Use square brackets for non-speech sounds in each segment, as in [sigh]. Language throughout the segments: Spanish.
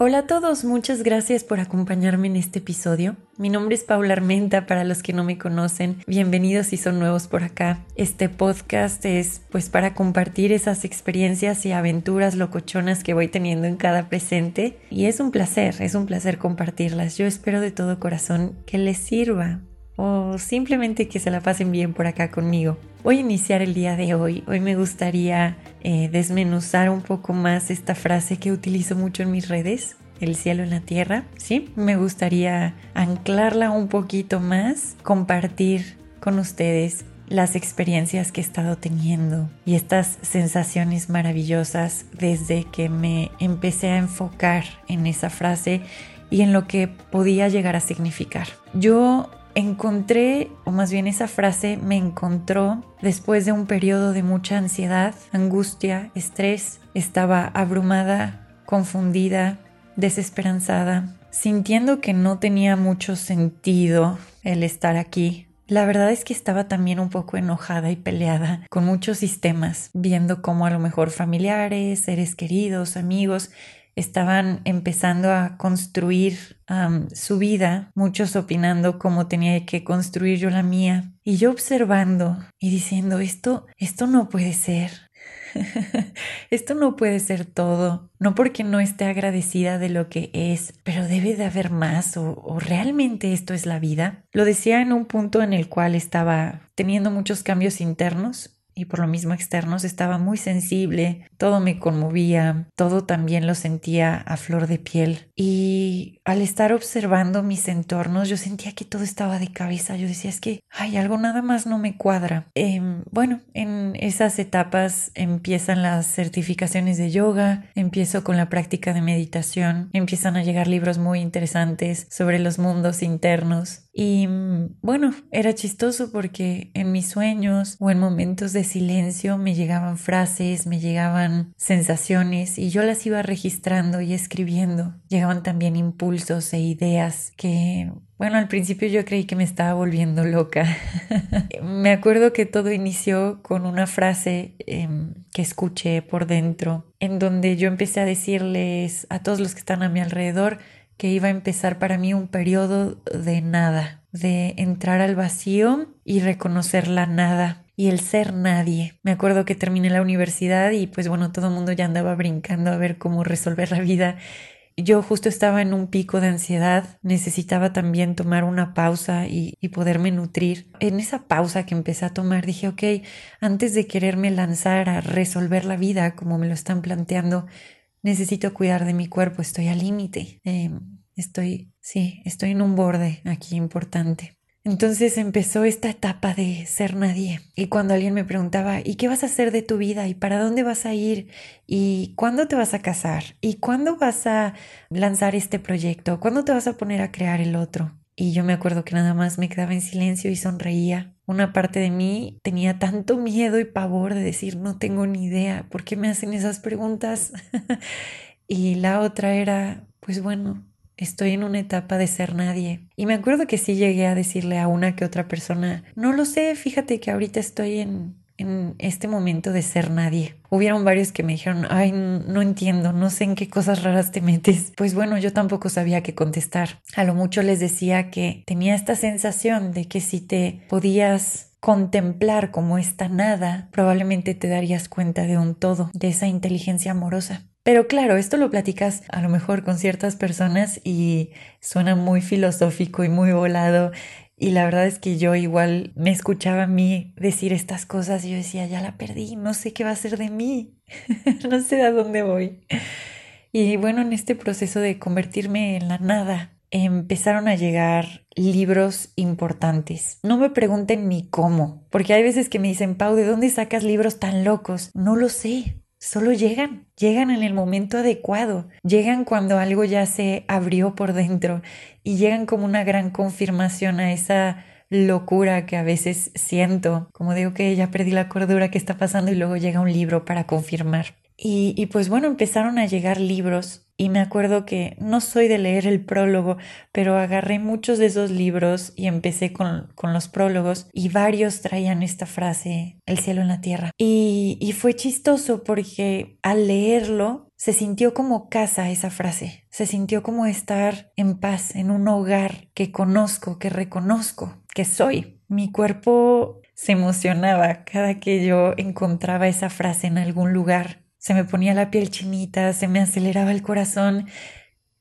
Hola a todos, muchas gracias por acompañarme en este episodio. Mi nombre es Paula Armenta, para los que no me conocen, bienvenidos si son nuevos por acá. Este podcast es pues para compartir esas experiencias y aventuras locochonas que voy teniendo en cada presente y es un placer, es un placer compartirlas. Yo espero de todo corazón que les sirva o simplemente que se la pasen bien por acá conmigo. Voy a iniciar el día de hoy. Hoy me gustaría eh, desmenuzar un poco más esta frase que utilizo mucho en mis redes, el cielo en la tierra. Sí, me gustaría anclarla un poquito más, compartir con ustedes las experiencias que he estado teniendo y estas sensaciones maravillosas desde que me empecé a enfocar en esa frase y en lo que podía llegar a significar. Yo encontré, o más bien esa frase me encontró después de un periodo de mucha ansiedad, angustia, estrés. Estaba abrumada, confundida, desesperanzada, sintiendo que no tenía mucho sentido el estar aquí. La verdad es que estaba también un poco enojada y peleada con muchos sistemas, viendo cómo a lo mejor familiares, seres queridos, amigos estaban empezando a construir su vida, muchos opinando cómo tenía que construir yo la mía, y yo observando y diciendo, esto, esto no puede ser. [laughs] esto no puede ser todo, no porque no esté agradecida de lo que es, pero debe de haber más o, o realmente esto es la vida. Lo decía en un punto en el cual estaba teniendo muchos cambios internos y por lo mismo externos estaba muy sensible, todo me conmovía, todo también lo sentía a flor de piel. Y al estar observando mis entornos, yo sentía que todo estaba de cabeza. Yo decía, es que, hay algo nada más no me cuadra. Em, bueno, en esas etapas empiezan las certificaciones de yoga, empiezo con la práctica de meditación, empiezan a llegar libros muy interesantes sobre los mundos internos. Y bueno, era chistoso porque en mis sueños o en momentos de silencio me llegaban frases, me llegaban sensaciones y yo las iba registrando y escribiendo. Llegaban también impulsos e ideas que, bueno, al principio yo creí que me estaba volviendo loca. [laughs] me acuerdo que todo inició con una frase em, que escuché por dentro, en donde yo empecé a decirles a todos los que están a mi alrededor que iba a empezar para mí un periodo de nada, de entrar al vacío y reconocer la nada y el ser nadie. Me acuerdo que terminé la universidad y pues bueno, todo el mundo ya andaba brincando a ver cómo resolver la vida. Yo justo estaba en un pico de ansiedad, necesitaba también tomar una pausa y, y poderme nutrir. En esa pausa que empecé a tomar dije, ok, antes de quererme lanzar a resolver la vida como me lo están planteando, necesito cuidar de mi cuerpo, estoy al límite. Em, estoy, sí, estoy en un borde aquí importante. Entonces empezó esta etapa de ser nadie. Y cuando alguien me preguntaba, ¿y qué vas a hacer de tu vida? ¿Y para dónde vas a ir? ¿Y cuándo te vas a casar? ¿Y cuándo vas a lanzar este proyecto? ¿Cuándo te vas a poner a crear el otro? Y yo me acuerdo que nada más me quedaba en silencio y sonreía. Una parte de mí tenía tanto miedo y pavor de decir, no tengo ni idea, ¿por qué me hacen esas preguntas? [laughs] y la otra era, pues bueno, estoy en una etapa de ser nadie. Y me acuerdo que sí llegué a decirle a una que otra persona, no lo sé, fíjate que ahorita estoy en, en este momento de ser nadie. Hubieron varios que me dijeron, ay, no entiendo, no sé en qué cosas raras te metes. Pues bueno, yo tampoco sabía qué contestar. A lo mucho les decía que tenía esta sensación de que si te podías contemplar como esta nada, probablemente te darías cuenta de un todo, de esa inteligencia amorosa. Pero claro, esto lo platicas a lo mejor con ciertas personas y suena muy filosófico y muy volado. Y la verdad es que yo igual me escuchaba a mí decir estas cosas y yo decía, ya la perdí, no sé qué va a ser de mí, [laughs] no sé a dónde voy. Y bueno, en este proceso de convertirme en la nada, empezaron a llegar libros importantes. No me pregunten ni cómo, porque hay veces que me dicen, Pau, ¿de dónde sacas libros tan locos? No lo sé. Solo llegan, llegan en el momento adecuado, llegan cuando algo ya se abrió por dentro y llegan como una gran confirmación a esa locura que a veces siento, como digo que ya perdí la cordura que está pasando y luego llega un libro para confirmar. Y, pues bueno, empezaron a llegar libros y me acuerdo que no soy de leer el prólogo, pero agarré muchos de esos libros y empecé con, con los prólogos y varios traían esta frase, el cielo en la tierra. Y, y fue chistoso porque al leerlo se sintió como casa esa frase, se sintió como estar en paz, en un hogar que conozco, que reconozco, que soy. Mi cuerpo se emocionaba cada que yo encontraba esa frase en algún lugar se me ponía la piel chinita, se me aceleraba el corazón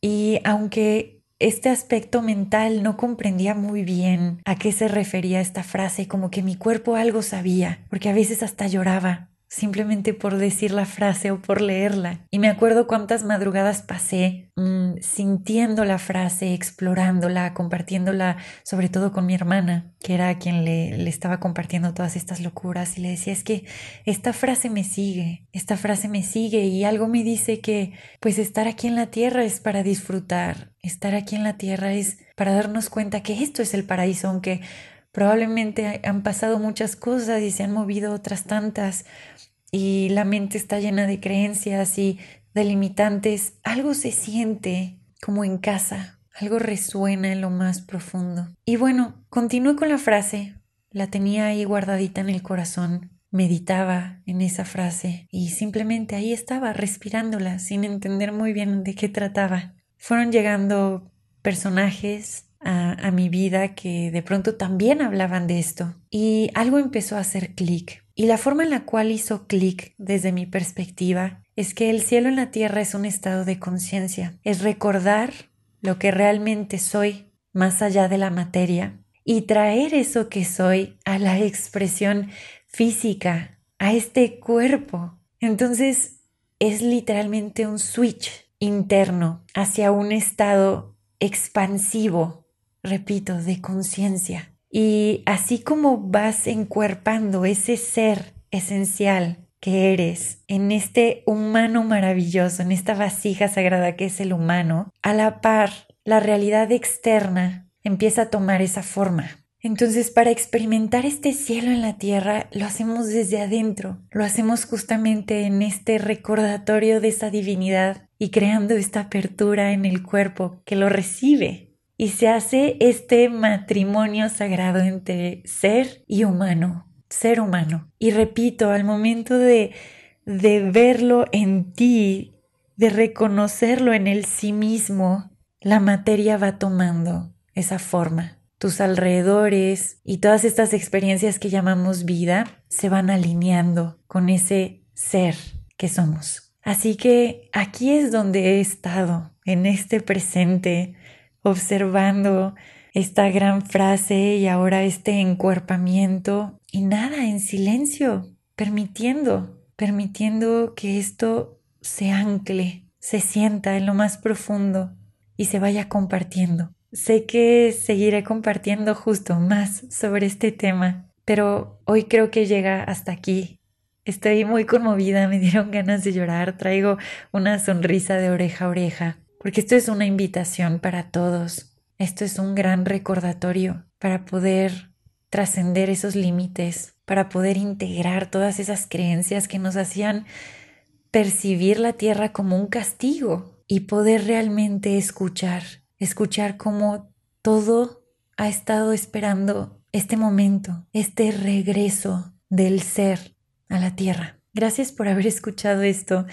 y aunque este aspecto mental no comprendía muy bien a qué se refería esta frase, como que mi cuerpo algo sabía, porque a veces hasta lloraba simplemente por decir la frase o por leerla. Y me acuerdo cuántas madrugadas pasé mm, sintiendo la frase, explorándola, compartiéndola, sobre todo con mi hermana, que era quien le, le estaba compartiendo todas estas locuras y le decía, es que esta frase me sigue, esta frase me sigue y algo me dice que pues estar aquí en la tierra es para disfrutar, estar aquí en la tierra es para darnos cuenta que esto es el paraíso, aunque probablemente han pasado muchas cosas y se han movido otras tantas, y la mente está llena de creencias y de limitantes, algo se siente como en casa, algo resuena en lo más profundo. Y bueno, continué con la frase, la tenía ahí guardadita en el corazón, meditaba en esa frase y simplemente ahí estaba respirándola sin entender muy bien de qué trataba. Fueron llegando personajes a, mi vida que de pronto también hablaban de esto. Y algo empezó a hacer clic. Y la forma en la cual hizo clic desde mi perspectiva es que el cielo en la tierra es un estado de conciencia, es recordar lo que realmente soy más allá de la materia y traer eso que soy a la expresión física, a este cuerpo. Entonces es literalmente un switch interno hacia un estado expansivo, repito, de conciencia. Y así como vas encuerpando ese ser esencial que eres en este humano maravilloso, en esta vasija sagrada que es el humano, a la par, la realidad externa empieza a tomar esa forma. Entonces, para experimentar este cielo en la tierra, lo hacemos desde adentro, lo hacemos justamente en este recordatorio de esa divinidad y creando esta apertura en el cuerpo que lo recibe y se hace este matrimonio sagrado entre ser y humano, ser humano. Y repito, al momento de, de verlo en ti, de reconocerlo en el sí mismo, la materia va tomando esa forma. Tus alrededores y todas estas experiencias que llamamos vida se van alineando con ese ser que somos. Así que aquí es donde he estado, en este presente, observando esta gran frase y ahora este encuerpamiento y nada, en silencio, permitiendo, permitiendo que esto se ancle, se sienta en lo más profundo y se vaya compartiendo. Sé que seguiré compartiendo justo más sobre este tema, pero hoy creo que llega hasta aquí. Estoy muy conmovida, me dieron ganas de llorar, traigo una sonrisa de oreja a oreja porque esto es una invitación para todos, esto es un gran recordatorio para poder trascender esos límites, para poder integrar todas esas creencias que nos hacían percibir la tierra como un castigo y poder realmente escuchar, escuchar cómo todo ha estado esperando este momento, este regreso del ser a la tierra. Gracias por haber escuchado esto,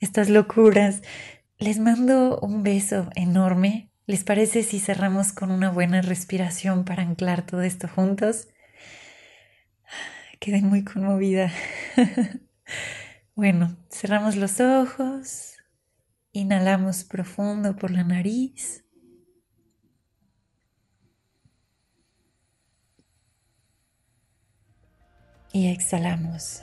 estas locuras. Les mando un beso enorme. ¿Les parece si cerramos con una buena respiración para anclar todo esto juntos? Quedé muy conmovida. [laughs] bueno, cerramos los ojos, inhalamos profundo por la nariz. Y exhalamos.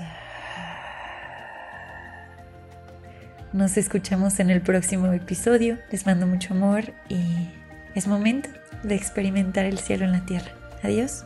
Nos escuchamos en el próximo episodio. Les mando mucho amor y es momento de experimentar el cielo en la tierra. Adiós.